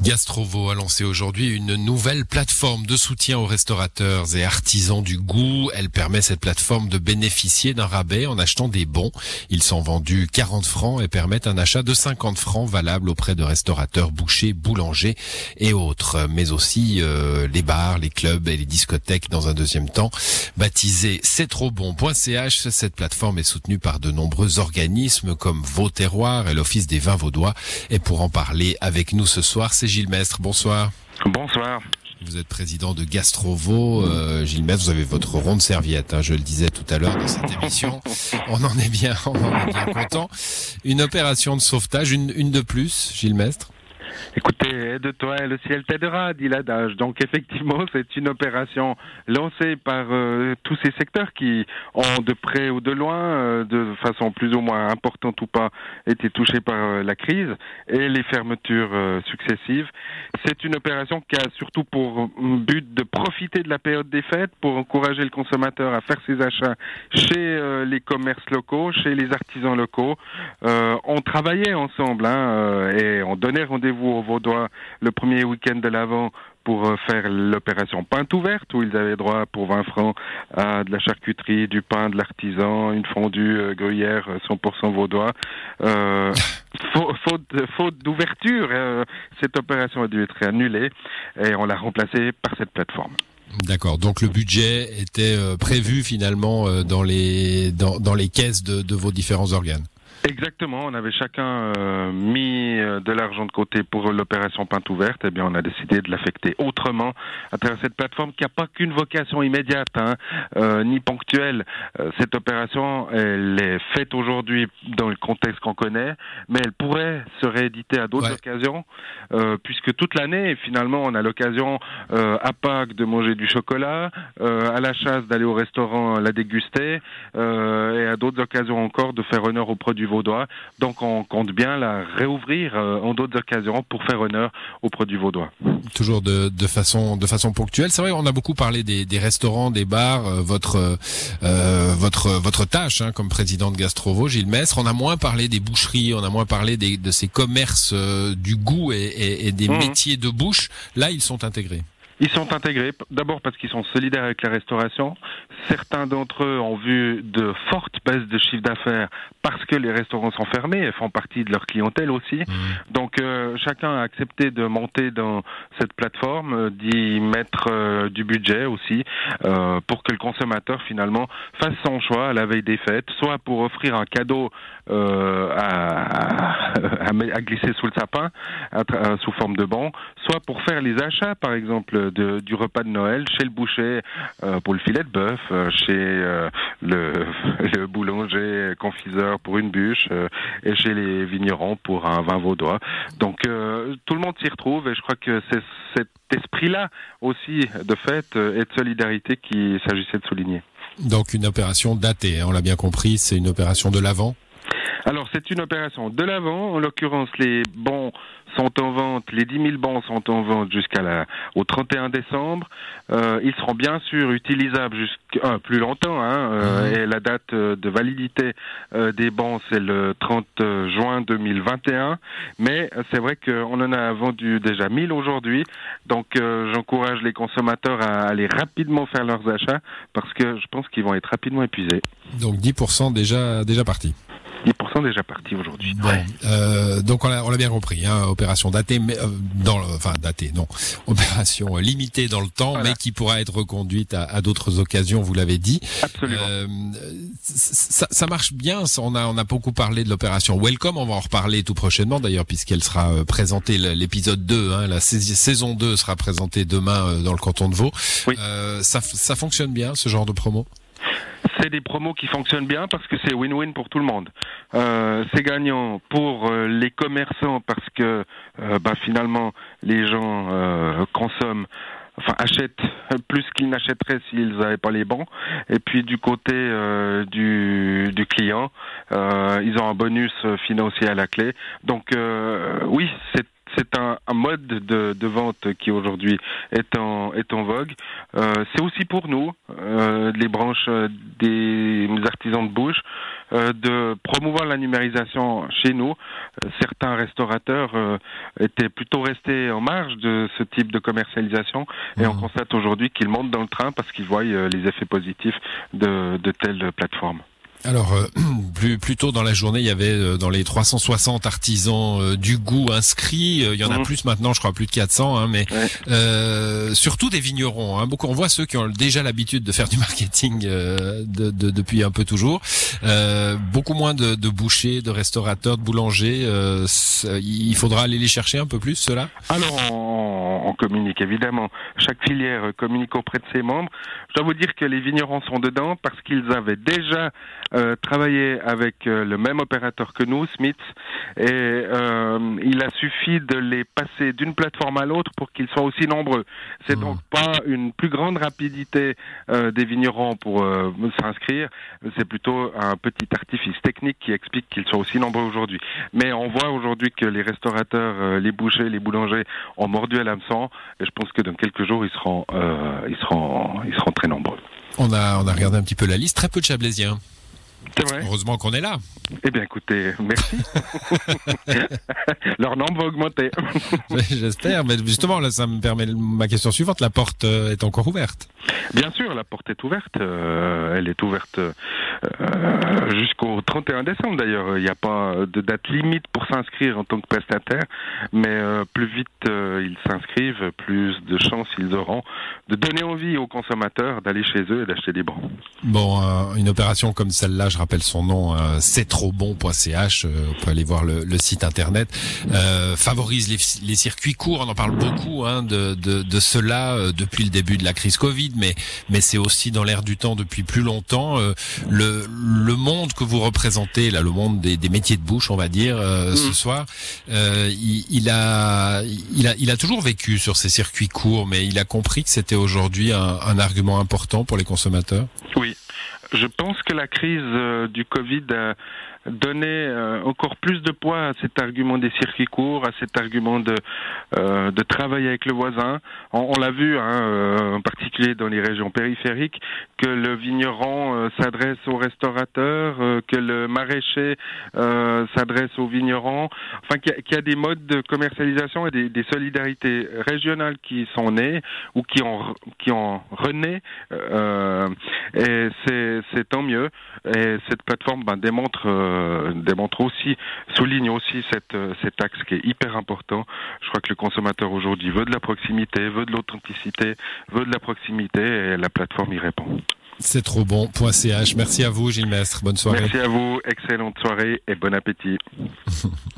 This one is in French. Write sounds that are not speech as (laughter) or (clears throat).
Gastrovo a lancé aujourd'hui une nouvelle plateforme de soutien aux restaurateurs et artisans du goût. Elle permet cette plateforme de bénéficier d'un rabais en achetant des bons. Ils sont vendus 40 francs et permettent un achat de 50 francs valable auprès de restaurateurs, bouchers, boulangers et autres. Mais aussi euh, les bars, les clubs et les discothèques dans un deuxième temps. Baptisée c'est trop cette plateforme est soutenue par de nombreux organismes comme Vos Terroirs et l'Office des vins vaudois. Et pour en parler avec nous ce soir, c'est Gilles Mestre. Bonsoir. Bonsoir. Vous êtes président de Gastrovo. Euh, Gilles Mestre, vous avez votre ronde serviette, hein, je le disais tout à l'heure dans cette émission. (laughs) On en est bien, on en est bien content. Une opération de sauvetage, une, une de plus, Gilles Mestre Écoutez, aide-toi et le ciel t'aidera, dit l'adage. Donc effectivement, (laughs) c'est une opération lancée par euh, tous ces secteurs qui ont de près ou de loin, euh, de façon plus ou moins importante ou pas, été touchés par euh, la crise et les fermetures successives. C'est une opération qui a surtout pour but de profiter de la période des fêtes pour encourager le consommateur à faire ses achats chez les commerces locaux, chez les artisans locaux. on travaillait ensemble hein, et on donnait rendez-vous au Vaudois le premier week-end de l'Avent pour euh, faire l'opération Pinte ouverte où ils avaient droit pour 20 francs à de la charcuterie, du pain, de l'artisan, une fondue euh, gruyère 100% euh, vaudois. Euh, (laughs) faute, faute d'ouverture, cette opération a dû être annulée et on l'a remplacée par cette plateforme. D'accord. Donc le budget était prévu finalement dans les dans, dans les caisses de, de vos différents organes. Exactement, on avait chacun euh, mis euh, de l'argent de côté pour l'opération Pinte ouverte. Eh bien, on a décidé de l'affecter autrement à travers cette plateforme qui n'a pas qu'une vocation immédiate, hein, euh, ni ponctuelle. cette opération, elle est faite aujourd'hui dans le contexte qu'on connaît, mais elle pourrait se rééditer à d'autres occasions, puisque toute l'année, finalement, on a l'occasion à Pâques de manger du chocolat, à la chasse d'aller au restaurant la déguster, et à d'autres occasions encore de faire honneur aux produits vaudois. Donc on compte bien la réouvrir euh, en d'autres occasions pour faire honneur aux produits vaudois. Toujours de, de façon de façon ponctuelle. C'est vrai, on a beaucoup parlé des, des restaurants, des bars. Euh, votre euh, votre votre tâche hein, comme président de Gastrovo, Gilles Mestre. On a moins parlé des boucheries, on a moins parlé des, de ces commerces du goût et, et, des mmh. métiers de bouche. Là, ils sont intégrés. Ils sont intégrés d'abord parce qu'ils sont solidaires avec la restauration. Certains d'entre eux ont vu de fortes baisses de chiffre d'affaires parce que les restaurants sont fermés et font partie de leur clientèle aussi. Mmh. Donc euh, chacun a accepté de monter dans cette plateforme, euh, d'y mettre euh, du budget aussi pour que le consommateur finalement fasse son choix à la veille des fêtes, soit pour offrir un cadeau à, (laughs) à, glisser sous le sapin sous forme de bon, soit pour faire les achats par exemple du repas de Noël chez le boucher euh, pour le filet de bœuf, euh, chez euh, le, (laughs) le, boulanger confiseur pour une bûche et chez les vignerons pour un vin vaudois. Donc tout le monde s'y retrouve et je crois que c'est cet esprit-là aussi de fête et de solidarité qu'il s'agissait de souligner. Donc une opération datée, hein, on l'a bien compris, c'est une opération de l'avant alors c'est une opération de l'avant, en l'occurrence les bons sont en vente, les 10 000 bons sont en vente jusqu'à la, au 31 décembre. Euh, ils seront bien sûr utilisables jusqu'à euh, plus longtemps, hein, euh, mmh. et la date de validité euh, des bons c'est le 30 juin 2021. Mais c'est vrai qu'on en a vendu déjà 1000 aujourd'hui, donc j'encourage les consommateurs à aller rapidement faire leurs achats parce que je pense qu'ils vont être rapidement épuisés. Donc 10% déjà déjà parti. 10% déjà parti aujourd'hui. Euh, donc on l'a bien compris, hein, opération datée, mais euh, dans, enfin datée, non, (laughs) opération limitée dans le temps, mais qui pourra être reconduite à, à d'autres occasions. Vous l'avez dit. Absolument. Euh, ça, ça, marche bien. On a on a beaucoup parlé de l'opération Welcome. On va en reparler tout prochainement d'ailleurs, puisqu'elle sera euh, présentée l'épisode 2. Hein, la saison 2 sera présentée demain euh, dans le canton de Vaud. Oui. ça, ça fonctionne bien ce genre de promo? C'est des promos qui fonctionnent bien parce que c'est win-win pour tout le monde. Euh, c'est gagnant pour euh, les commerçants parce que euh, bah, finalement les gens euh, consomment enfin achètent plus qu'ils n'achèteraient s'ils n'avaient pas les bons. Et puis du côté euh, du, du, client, euh, ils ont un bonus financier à la clé. Donc oui, c'est c'est un, mode de, vente qui aujourd'hui est en, est en vogue. c'est aussi pour nous, les branches des artisans de bouche, de promouvoir la numérisation chez nous. certains restaurateurs étaient plutôt restés en marge de ce type de commercialisation et on mmh. constate aujourd'hui qu'ils montent dans le train parce qu'ils voient les effets positifs de, de telles plateformes. Alors, euh, (clears throat) plus, plus tôt dans la journée, il y avait euh, dans les 360 artisans euh, du goût inscrits. il y en a mhm. plus maintenant, je crois plus de 400, hein, mais surtout des vignerons. Hein. Beaucoup, on voit ceux qui ont déjà l'habitude de faire du marketing de, de, depuis un peu toujours. beaucoup moins de, de, bouchers, de restaurateurs, de boulangers. il faudra aller les chercher un peu plus, ceux-là? Alors, on, on, communique évidemment. Chaque filière communique auprès de ses membres. Je dois vous dire que les vignerons sont dedans parce qu'ils avaient déjà euh, travailler avec euh, le même opérateur que nous, Smith, et euh, il a suffi de les passer d'une plateforme à l'autre pour qu'ils soient aussi nombreux. C'est mmh. donc pas une plus grande rapidité des vignerons pour s'inscrire, c'est plutôt un petit artifice technique qui explique qu'ils soient aussi nombreux aujourd'hui. Mais on voit aujourd'hui que les restaurateurs, les bouchers, les boulangers ont mordu à l'hameçon, et je pense que dans quelques jours, ils seront, ils seront, ils seront très nombreux. On a, on a regardé un petit peu la liste, très peu de Chablaisiens. Heureusement qu'on est là. Eh bien, écoutez, merci. (laughs) Leur nombre va augmenter. (laughs) J'espère, mais justement, là, ça me permet ma question suivante. La porte euh, est encore ouverte Bien sûr, la porte est ouverte. Euh, elle est ouverte euh, jusqu'au 31 décembre, d'ailleurs. Il n'y a pas de date limite pour s'inscrire en tant que prestataire, mais plus vite ils s'inscrivent, plus de chances ils auront de donner envie aux consommateurs d'aller chez eux et d'acheter des bons. Bon, une opération comme celle-là, je rappelle son nom, c'est trop bon.ch, euh, on peut aller voir le, site internet, euh, favorise les, circuits courts, on en parle beaucoup hein, de, de, cela euh, depuis le début de la crise Covid, mais, mais c'est aussi dans l'air du temps depuis plus longtemps. le, le monde que vous représentez, là, le monde des, métiers de bouche, on va dire, ce mm. soir, il, a, il, a, il a toujours vécu sur ces circuits courts, mais il a compris que c'était aujourd'hui un, un argument important pour les consommateurs? Oui, je pense que la crise euh, du Covid a donné euh, encore plus de poids à cet argument des circuits courts, à cet argument de, euh, de travailler avec le voisin. On, l'a vu, hein, en particulier dans les régions périphériques, que le vigneron s'adresse aux restaurateurs, que le maraîcher s'adresse aux vignerons. Enfin, qu'il y, a des modes de commercialisation et des, des, solidarités régionales qui sont nées ou qui ont, qui ont rené. et c'est c'est tant mieux. Et cette plateforme ben, démontre, euh, démontre aussi, souligne aussi cette, euh, cet axe qui est hyper important. Je crois que le consommateur aujourd'hui veut de la proximité, veut de l'authenticité, veut de la proximité et la plateforme y répond. C'est trop bon.ch. Merci à vous, Gilles Mestre. Bonne soirée. Merci à vous. Excellente soirée et bon appétit. (laughs)